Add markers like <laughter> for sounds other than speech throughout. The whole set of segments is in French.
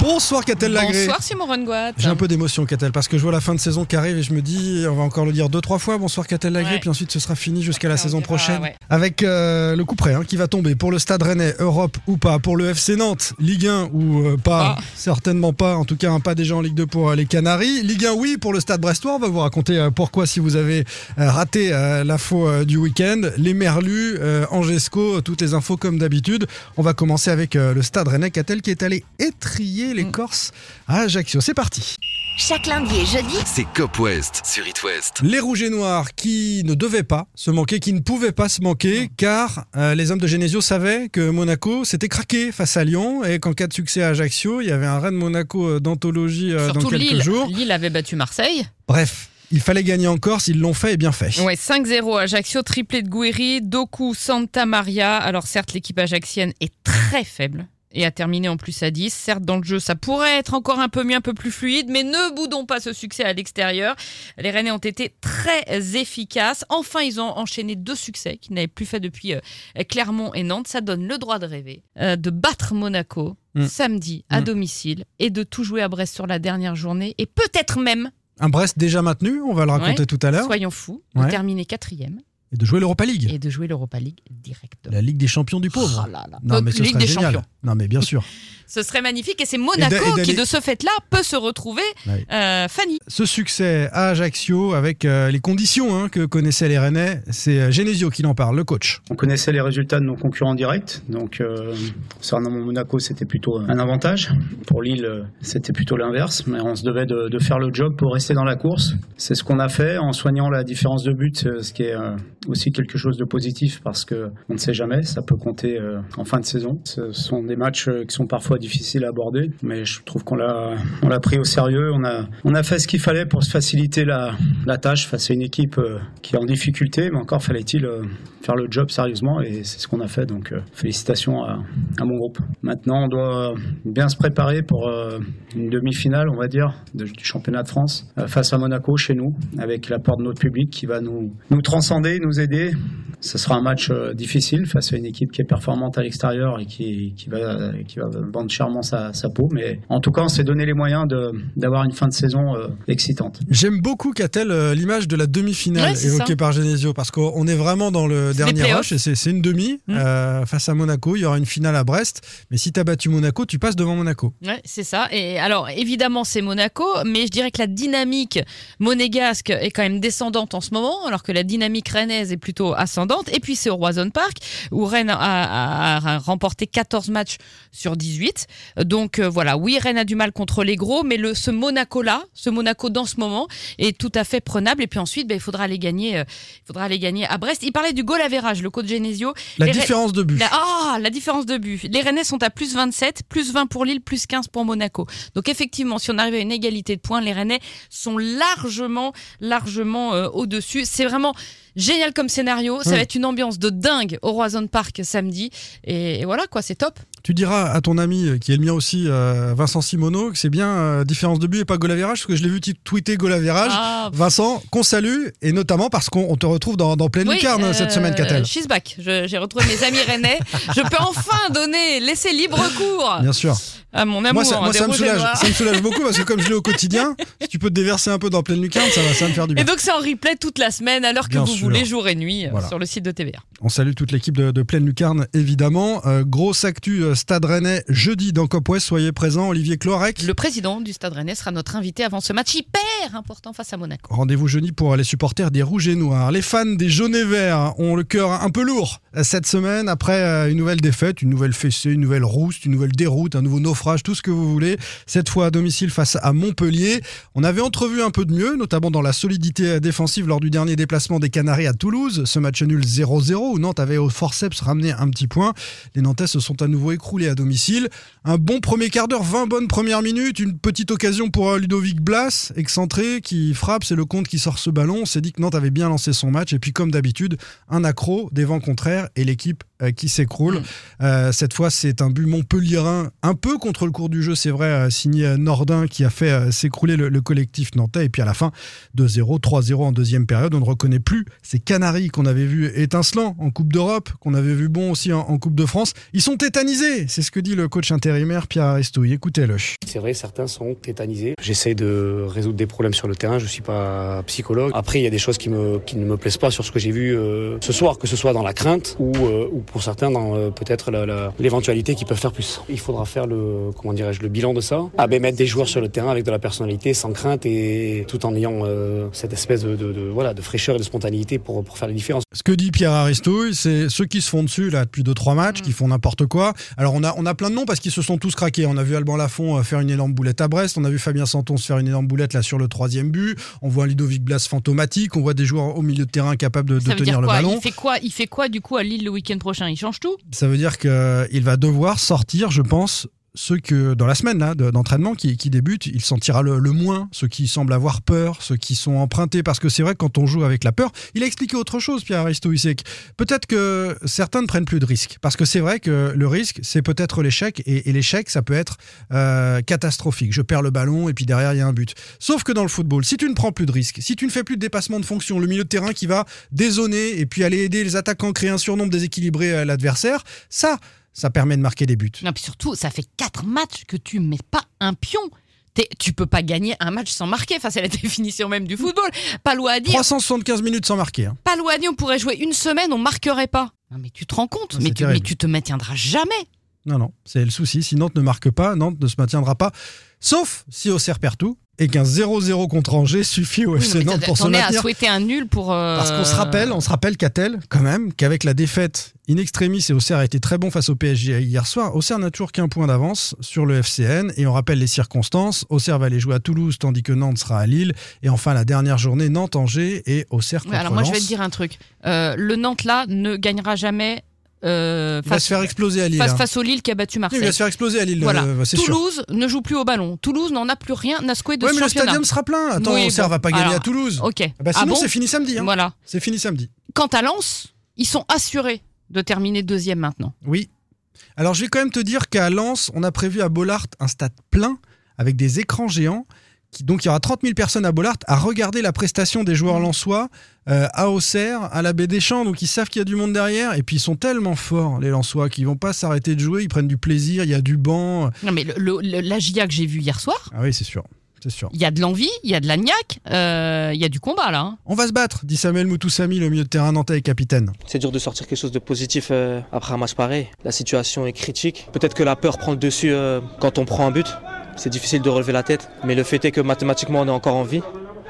Bonsoir Catel Lagré. Bonsoir Simon Rongoat. J'ai un peu d'émotion Catel parce que je vois la fin de saison qui arrive et je me dis on va encore le dire deux trois fois bonsoir Catel Lagré Ouais. puis ensuite ce sera fini jusqu'à la saison prochaine ouais. avec euh, le coup près hein, qui va tomber pour le Stade Rennais Europe ou pas pour le FC Nantes Ligue 1 ou euh, pas? Certainement pas en tout cas un pas déjà en Ligue 2 pour euh, les Canaries Ligue 1 oui pour le Stade Brestois on va vous raconter pourquoi si vous avez raté l'info du week-end les Merlus Angesco toutes les infos comme d'habitude on va commencer avec le Stade Rennais Catel qui est allé étrier les Mm. Corses à Ajaccio c'est parti Chaque lundi et jeudi, C'est Cop West sur It West. Les Rouges et Noirs qui ne devaient pas se manquer, qui ne pouvaient pas se manquer, car euh, les hommes de Genesio savaient que Monaco s'était craqué face à Lyon et qu'en cas de succès à Ajaccio, il y avait un Rennes Monaco euh, d'anthologie euh, dans Surtout quelques Lille. jours. Lille avait battu Marseille. Bref, il fallait gagner en Corse, ils l'ont fait et bien fait. Ouais, 5-0 Ajaccio, triplé de Guiri, Doku, Santa Maria. Alors certes, l'équipe ajaxienne est très faible et a terminé en plus à 10. Certes, dans le jeu, ça pourrait être encore un peu mieux, un peu plus fluide, mais ne boudons pas ce succès à l'extérieur. Les Rennais ont été très efficaces. Enfin, ils ont enchaîné deux succès qu'ils n'avaient plus fait depuis euh, Clermont et Nantes. Ça donne le droit de rêver, euh, de battre Monaco Mm. samedi à Mm. domicile et de tout jouer à Brest sur la dernière journée et peut-être même, Un Brest déjà maintenu, on va le raconter Ouais. tout à l'heure, soyons fous, de Ouais. terminer quatrième et de jouer l'Europa League, et de jouer l'Europa League directement. la Ligue des champions du pauvre. Oh là là. Non mais ce Ligue serait des génial. champions. Non mais bien sûr. <laughs> Ce serait magnifique et c'est Monaco et qui de ce fait-là peut se retrouver Ouais. euh, Fanny. Ce succès à Ajaccio avec euh, les conditions hein, que connaissaient les Rennais, c'est euh, Genesio qui en parle, le coach. On connaissait les résultats de nos concurrents directs, donc euh, concernant Monaco, c'était plutôt un avantage. Pour Lille, c'était plutôt l'inverse, mais on se devait de, de faire le job pour rester dans la course. C'est ce qu'on a fait en soignant la différence de but, ce qui est euh, aussi quelque chose de positif parce que on ne sait jamais, ça peut compter euh, en fin de saison. Ce sont des matchs qui sont parfois difficiles à aborder, mais je trouve qu'on l'a on l'a pris au sérieux. On a on a fait ce qu'il fallait pour se faciliter la, la tâche face à une équipe euh, qui est en difficulté, mais encore fallait-il euh, faire le job sérieusement et c'est ce qu'on a fait. Donc euh, félicitations à, mon groupe. Maintenant, on doit bien se préparer pour une demi-finale, on va dire, du championnat de France face à Monaco chez nous, avec l'apport de notre public qui va nous, nous transcender, nous aider. Ce sera un match difficile face à une équipe qui est performante à l'extérieur et qui, qui, va, qui va vendre chèrement sa, sa peau. Mais en tout cas, on s'est donné les moyens de- d'avoir une fin de saison euh, excitante. J'aime beaucoup, Catel, euh, l'image de la demi-finale Ouais, évoquée ça. par Genesio, parce qu'on est vraiment dans le dernier rush, et c'est une demi Mm. euh, face à Monaco. Il y aura une finale à Brest, mais si tu as battu Monaco, tu passes devant Monaco. Ouais, c'est ça. Et alors, évidemment, c'est Monaco, mais je dirais que la dynamique monégasque est quand même descendante en ce moment, alors que la dynamique rennaise est plutôt ascendante. Et puis, c'est au Roison Park, où Rennes a, a- a remporté 14 matchs sur 18. Donc, euh, voilà, oui, Rennes a du mal contre les gros, mais le, ce Monaco-là, ce Monaco dans ce moment, est tout à fait prenable. Et puis ensuite, ben, il faudra aller gagner, euh, il faudra aller gagner à Brest. Il parlait du goal average, le coach Genesio. La Les Rennes- différence de but. la, ah, la différence de but. Les Rennais sont à plus 27, plus 20 pour Lille, plus 15 pour Monaco. Donc effectivement, si on arrive à une égalité de points, les Rennais sont largement, largement euh, au-dessus. C'est vraiment génial comme scénario. Ça Ouais. va être une ambiance de dingue au Roison Park samedi. Et, et voilà, quoi, c'est top. Tu diras à ton ami, euh, qui est le mien aussi, euh, Vincent Simoneau, que c'est bien euh, différence de but et pas goal average, parce que je l'ai vu tweeter goal average. Ah, Vincent, qu'on salue, et notamment parce qu'on on te retrouve dans, dans pleine oui, lucarne euh, cette semaine, Catel. She's back. J'ai retrouvé mes amis rennais. Je peux enfin donner, laisser libre cours Bien sûr. à mon amour. Moi, ça, moi, des ça me soulage, ça me soulage beaucoup parce que comme je l'ai au quotidien, si tu peux te déverser un peu dans pleine lucarne, ça va, ça va me faire du bien. Et donc c'est en replay toute la semaine, à l'heure que Bien vous sûr. voulez, jour et nuit, Voilà. sur le site de TVA. On salue toute l'équipe de, de Pleine Lucarne, évidemment. Grosse actu Stade Rennais jeudi dans Cop West. Soyez présents, Olivier Clorec. Le président du Stade Rennais sera notre invité avant ce match hyper important face à Monaco. Rendez-vous jeudi pour les supporters des Rouges et Noirs. Les fans des Jaunes et Verts ont le cœur un peu lourd cette semaine après euh, une nouvelle défaite, une nouvelle fessée, une nouvelle rouste, une nouvelle déroute, un nouveau naufrage, tout ce que vous voulez. Cette fois à domicile face à Montpellier. On avait entrevu un peu de mieux, notamment dans la solidité défensive lors du dernier déplacement des Canaries à Toulouse. Ce match nul 0-0 où Nantes avait au forceps ramené un petit point. Les Nantais se sont à nouveau écroulés à domicile. Un bon premier quart d'heure, 20 bonnes premières minutes, une petite occasion pour euh, Ludovic Blas, excentré, qui frappe, c'est le compte qui sort ce ballon. On s'est dit que Nantes avait bien lancé son match, et puis comme d'habitude, un accro, des vents contraires, et l'équipe qui s'écroule. Mm. Euh, cette fois, c'est un but montpellierin, un peu contre le cours du jeu, c'est vrai, euh, signé Nordin, qui a fait euh, s'écrouler le, le collectif nantais. Et puis à la fin, 2-0, 3-0 en deuxième période. On ne reconnaît plus ces Canaries qu'on avait vu étincelants en Coupe d'Europe, qu'on avait vu bon aussi en, en Coupe de France. Ils sont tétanisés, c'est ce que dit le coach intérimaire Pierre Aristouille. Écoutez-le. C'est vrai, certains sont tétanisés. J'essaie de résoudre des problèmes sur le terrain. Je suis pas psychologue. Après, il y a des choses qui, me, qui ne me plaisent pas sur ce que j'ai vu euh, ce soir, que ce soit dans la crainte ou, euh, ou pour certains dans euh, peut-être l'éventualité qu'ils peuvent faire plus. Il faudra faire le comment dirais-je le bilan de ça. Ah ben mettre des joueurs sur le terrain avec de la personnalité, sans crainte et tout en ayant euh, cette espèce de, de- de- voilà de fraîcheur et de spontanéité pour, pour faire la différence. Ce que dit Pierre Aristouille, c'est ceux qui se font dessus là depuis 2-3 matchs, qui font n'importe quoi. Alors on a, on a plein de noms parce qu'ils se sont tous craqués. On a vu Alban Lafont euh, faire une énorme boulette à Brest, on a vu Fabien Santon se faire une énorme boulette là sur le troisième but. On voit un Ludovic Blas fantomatique, on voit des joueurs au milieu de terrain capables de, de tenir le ballon. Il fait quoi? Il fait quoi du coup à Lille le week-end prochain? Ça veut dire qu'il va devoir sortir, je pense, ceux que dans la semaine là de- d'entraînement qui, qui débutent, il sentira le, le moins, ceux qui semblent avoir peur, ceux qui sont empruntés, parce que c'est vrai que quand on joue avec la peur, il a expliqué autre chose, Pierre que peut-être que certains ne prennent plus de risques, parce que c'est vrai que le risque, c'est peut-être l'échec, et, et l'échec, ça peut être euh, catastrophique. Je perds le ballon, et puis derrière, il y a un but. Sauf que dans le football, si tu ne prends plus de risques, si tu ne fais plus de dépassement de fonction, le milieu de terrain qui va dézoner, et puis aller aider les attaquants, créer un surnombre déséquilibré à l'adversaire, ça, ça permet de marquer des buts. Non, puis surtout, ça fait quatre matchs que tu mets pas un pion. T'es- tu peux pas gagner un match sans marquer. Enfin, c'est la <laughs> définition même du football. Pas loin à dire. 375 minutes sans marquer. hein. Pas loin à dire, on pourrait jouer une semaine, on marquerait pas. Non, mais tu te rends compte Ah, mais tu, mais tu te maintiendras jamais. Non, non, c'est le souci. Si Nantes ne marque pas, Nantes ne se maintiendra pas. Sauf si Auxerre perd tout et qu'un 0-0 contre Angers suffit au Oui, FC mais Nantes pour se T'en es à maintenir. souhaiter un nul pour. euh, Parce qu'on se rappelle, on se rappelle Catel, quand même, qu'avec la défaite in extremis et Auxerre a été très bon face au PSG hier soir, Auxerre n'a toujours qu'un point d'avance sur le FCN et on rappelle les circonstances. Auxerre va aller jouer à Toulouse tandis que Nantes sera à Lille et enfin la dernière journée Nantes-Angers et Auxerre contre Ouais, alors moi, je vais te dire un truc. Euh, le Nantes là ne gagnera jamais. Euh, Il va face, se faire exploser à Lille. face, hein. face au Lille qui a battu Il Marseille. va se faire exploser à Lille, Voilà. euh, sûr. Toulouse ne joue plus au ballon. Toulouse n'en a plus rien à secouer de Ouais, ce mais le stadium sera plein. Attends, Oui, Auxerre bon, va pas gagner alors, à Toulouse. Ok. Ah bah Ah sinon, bon c'est fini samedi. hein. Voilà. C'est fini samedi. Quant à Lens, ils sont assurés de terminer deuxième maintenant. Oui. Alors, je vais quand même te dire qu'à Lens, on a prévu à Bollard un stade plein avec des écrans géants. Qui, donc, il y aura 30 000 personnes à Bollard à regarder la prestation des joueurs lensois euh, à Auxerre, à la Baie des Champs. Donc, ils savent qu'il y a du monde derrière. Et puis, ils sont tellement forts, les lensois, qu'ils vont pas s'arrêter de jouer. Ils prennent du plaisir. Il y a du banc. Non, mais le, le- le- la GIA que j'ai vue hier soir, Ah oui, c'est sûr. C'est sûr. il y a de l'envie, il y a de la niaque, euh, il y a du combat là. hein. On va se battre, dit Samuel Moutoussamy, le milieu de terrain nantais et capitaine. C'est dur de sortir quelque chose de positif euh, après un match pareil. La situation est critique. Peut-être que la peur prend le dessus euh, quand on prend un but. C'est difficile de relever la tête. Mais le fait est que mathématiquement, on est encore en vie.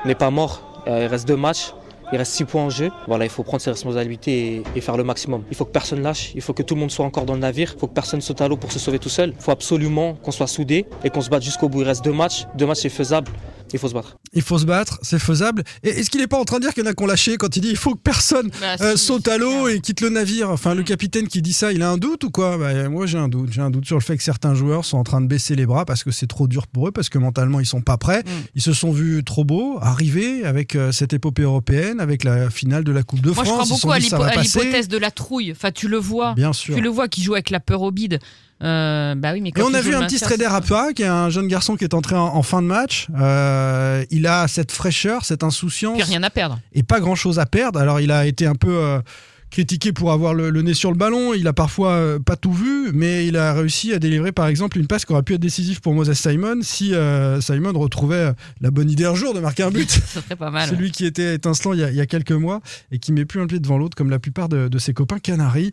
On n'est pas mort. Euh, il reste deux matchs. Il reste six points en jeu. Voilà, il faut prendre ses responsabilités et, et faire le maximum. Il faut que personne lâche. Il faut que tout le monde soit encore dans le navire. Il faut que personne saute à l'eau pour se sauver tout seul. Il faut absolument qu'on soit soudés et qu'on se batte jusqu'au bout. Il reste deux matchs. Deux matchs, c'est faisable. Il faut se battre. Il faut se battre, c'est faisable. Et est-ce qu'il n'est pas en train de dire qu'il y en a qu'on lâché quand il dit il faut que personne Bah, euh, si, saute à l'eau et quitte le navire. Enfin, le capitaine qui dit ça, il a un doute ou quoi? Bah, Moi, j'ai un doute. J'ai un doute sur le fait que certains joueurs sont en train de baisser les bras parce que c'est trop dur pour eux, parce que mentalement, ils sont pas prêts. Mm. Ils se sont vus trop beaux arriver avec euh, cette épopée européenne, avec la finale de la Coupe de Moi, je France. crois beaucoup à l'hypothèse de la trouille. Enfin, tu le vois. Bien sûr. Tu le vois qui joue avec la peur au bide. Euh, bah oui, mais Et quand on a vu un petit Strider c'est- Apua, qui est un jeune garçon qui est entré en, en fin de match. Euh, il a cette fraîcheur, cette insouciance. Puis rien à perdre. et pas grand chose à perdre. Alors il a été un peu euh, critiqué pour avoir le, le nez sur le ballon. Il a parfois pas tout vu, mais il a réussi à délivrer par exemple une passe qui aurait pu être décisive pour Moses Simon si Simon retrouvait la bonne idée un jour de marquer un but. <laughs> Ça serait pas mal. Celui qui était étincelant il y, a, il y a quelques mois et qui met plus un pied devant l'autre comme la plupart de, de ses copains canaris.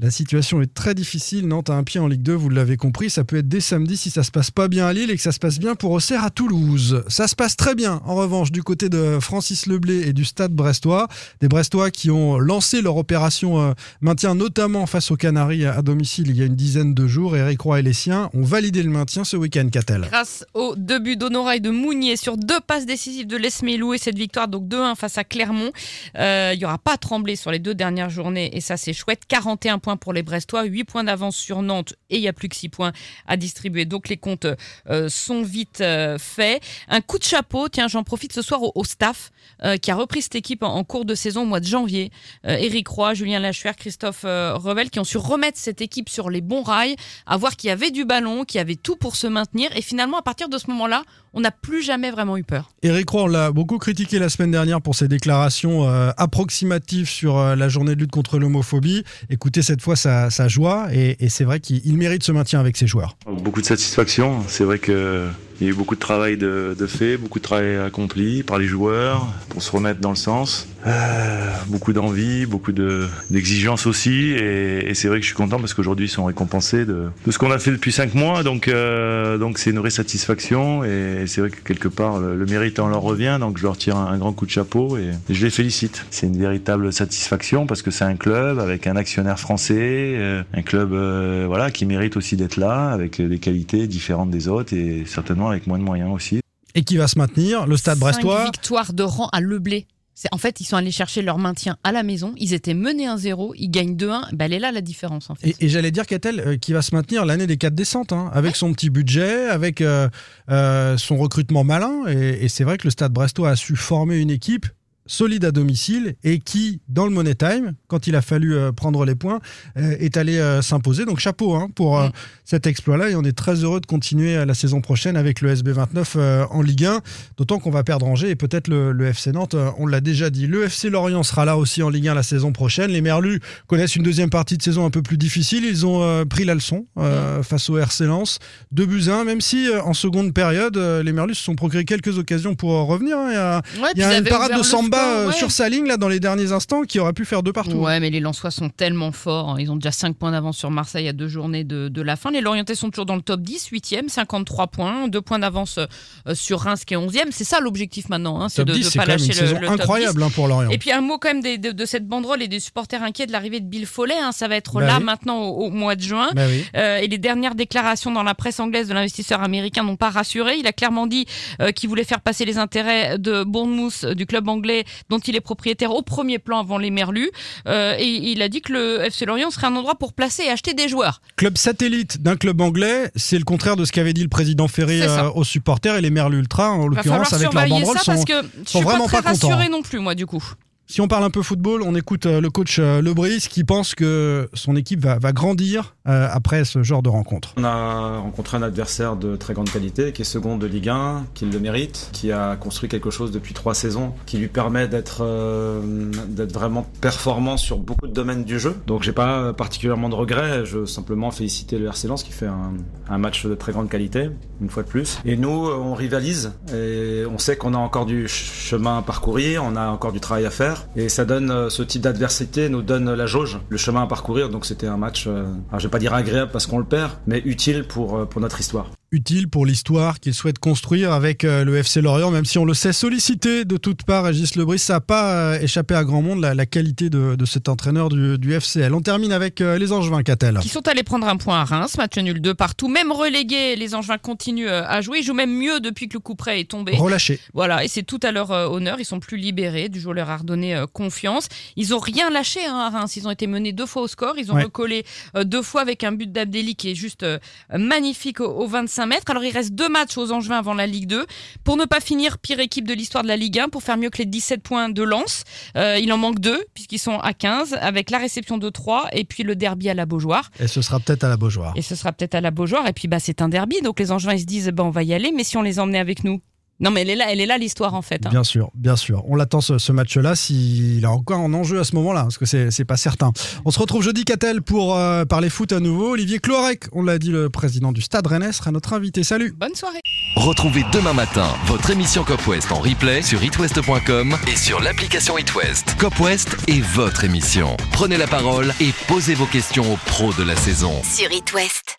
La situation est très difficile. Nantes a un pied en Ligue 2, vous l'avez compris. Ça peut être dès samedi si ça se passe pas bien à Lille et que ça se passe bien pour Auxerre à Toulouse. Ça se passe très bien, en revanche, du côté de Francis Leblé et du stade brestois. Des Brestois qui ont lancé leur opération euh, maintien, notamment face aux Canaries à, domicile il y a une dizaine de jours. Eric Roy et les siens ont validé le maintien ce week-end, Catel. Grâce aux deux buts d'Honora et de Mounier sur deux passes décisives de Lesmelou et cette victoire donc 2-1 face à Clermont. Euh, Il y aura pas tremblé sur les deux dernières journées et ça c'est chouette. 41 points pour les Brestois, 8 points d'avance sur Nantes et il n'y a plus que 6 points à distribuer. Donc les comptes euh, sont vite euh, faits. Un coup de chapeau, tiens, j'en profite ce soir au, staff euh, qui a repris cette équipe en, cours de saison au mois de janvier. Éric Roy, Julien Lachuer, Christophe Revel qui ont su remettre cette équipe sur les bons rails, à voir qu'il y avait du ballon, qu'il y avait tout pour se maintenir. Et finalement, à partir de ce moment-là, on n'a plus jamais vraiment eu peur. Eric Roy, on l'a beaucoup critiqué la semaine dernière pour ses déclarations euh, approximatives sur euh, la journée de lutte contre l'homophobie. Écoutez cette fois sa, sa joie et, et c'est vrai qu'il il mérite ce maintien avec ses joueurs. Beaucoup de satisfaction. C'est vrai que il y a eu beaucoup de travail de, de fait, beaucoup de travail accompli par les joueurs pour se remettre dans le sens. Euh, beaucoup d'envie, beaucoup de- d'exigence aussi. Et, et c'est vrai que je suis content parce qu'aujourd'hui ils sont récompensés de, de ce qu'on a fait depuis cinq mois. Donc euh, donc c'est une vraie satisfaction. Et c'est vrai que quelque part le, le mérite en leur revient. Donc je leur tire un, un grand coup de chapeau et, et je les félicite. C'est une véritable satisfaction parce que c'est un club avec un actionnaire français, euh, un club euh, voilà qui mérite aussi d'être là avec des qualités différentes des autres et certainement avec moins de moyens aussi. Et qui va se maintenir, le stade brestois. Cinq victoires de rang à Leblé. C'est- En fait, ils sont allés chercher leur maintien à la maison. Ils étaient menés 1-0. Ils gagnent 2-1. Ben, elle est là la différence, en fait. Et, et j'allais dire Catel euh, qui va se maintenir l'année des quatre descentes, hein, avec son petit budget, avec euh, euh, son recrutement malin. Et, et c'est vrai que le Stade Brestois a su former une équipe solide à domicile et qui, dans le Money Time, quand il a fallu euh, prendre les points, euh, est allé euh, s'imposer. Donc chapeau hein, pour Mm. cet exploit-là et on est très heureux de continuer la saison prochaine avec le SB29 euh, en Ligue 1, d'autant qu'on va perdre Angers et peut-être le, le FC Nantes, on l'a déjà dit. Le FC Lorient sera là aussi en Ligue 1 la saison prochaine. Les Merlus connaissent une deuxième partie de saison un peu plus difficile. Ils ont pris la leçon euh, face au RC Lens. Deux buts à un, même si en seconde période, les Merlus se sont procuré quelques occasions pour revenir. hein. Il y a, Ouais, il y a une parade de Samba euh, ouais. sur sa ligne là dans les derniers instants qui aurait pu faire deux partout. Ouais, mais les Lensois sont tellement forts. hein. Ils ont déjà 5 points d'avance sur Marseille à deux journées de, de la fin. Les Lorientais sont toujours dans le top 10, 8e, 53 points, 2 points d'avance euh, sur Reims qui est 11e. C'est ça l'objectif maintenant, hein, c'est de 10, ne pas lâcher une le, le top 10. incroyable hein, pour Lorient. Et puis un mot quand même des- de, de cette banderole et des supporters inquiets de l'arrivée de Bill Follet. hein. Ça va être Bah là oui. maintenant au, au mois de juin. Bah oui. Euh, et les dernières déclarations dans la presse anglaise de l'investisseur américain n'ont pas rassuré. Il a clairement dit euh, qu'il voulait faire passer les intérêts de Bournemouth, du club anglais dont il est propriétaire, au premier plan avant les Merlus. Euh, et il a dit que le FC Lorient serait un endroit pour placer et acheter des joueurs. Club satellite d'un club anglais, c'est le contraire de ce qu'avait dit le président ça. euh, aux supporters et les Merlus Ultra, en l'occurrence avec leur banderole, ça parce sont, que je suis vraiment pas pas très contents. rassuré non plus moi du coup. Si on parle un peu football, on écoute euh, le coach euh, Lebris qui pense que son équipe va, grandir euh, après ce genre de rencontre. On a rencontré un adversaire de très grande qualité, qui est second de Ligue 1, qui le mérite, qui a construit quelque chose depuis trois saisons, qui lui permet d'être vraiment performant sur beaucoup de domaines du jeu. Donc j'ai pas particulièrement de regrets, je veux simplement féliciter le RC Lens qui fait un, un match de très grande qualité, une fois de plus. Et nous, on rivalise, et on sait qu'on a encore du ch- chemin à parcourir, on a encore du travail à faire, et ça donne euh, ce type d'adversité nous donne la jauge, le chemin à parcourir. Donc c'était un match, euh, alors je vais pas dire agréable parce qu'on le perd, mais utile pour euh, pour notre histoire. Utile pour l'histoire qu'il souhaite construire avec euh, le FC Lorient, même si on le sait sollicité de toutes parts, Régis Lebris, ça n'a pas euh, échappé à grand monde la, la qualité de, de cet entraîneur du, du FCL. On termine avec euh, les Angevins, Catel. Qui sont allés prendre un point à Reims, match nul 2 partout. Même relégués, les Angevins continuent à jouer. Ils jouent même mieux depuis que le coup près est tombé. Relâché. Voilà, et c'est tout à leur honneur. Ils sont plus libérés. Du jour leur a redonné confiance. Ils ont rien lâché hein, à Reims. Ils ont été menés deux fois au score. Ils ont Ouais. recollé deux fois avec un but d'Abdelli qui est juste magnifique au, au 25 mètres. Alors il reste deux matchs aux Angevins avant la Ligue 2 pour ne pas finir pire équipe de l'histoire de la Ligue 1 pour faire mieux que les 17 points de Lens. Euh, il en manque deux puisqu'ils sont à 15 avec la réception de 3 et puis le derby à la Beaujoire. Et ce sera peut-être à la Beaujoire. Et ce sera peut-être à la Beaujoire. Et puis, bah, c'est un derby. Donc, les Angevins, ils se disent, bah, on va y aller. Mais si on les emmenait avec nous? Non, mais elle est là, elle est là, l'histoire, en fait. hein. Bien sûr, bien sûr. On l'attend ce, ce match-là s'il est encore en enjeu à ce moment-là, parce que c'est c'est pas certain. On se retrouve jeudi, Catel, pour euh, parler foot à nouveau. Olivier Clorec, on l'a dit, le président du Stade Rennais, sera notre invité. Salut Bonne soirée. Retrouvez demain matin votre émission Cop West en replay sur itwest.com et sur l'application itwest. Cop West est votre émission. Prenez la parole et posez vos questions aux pros de la saison. Sur It West.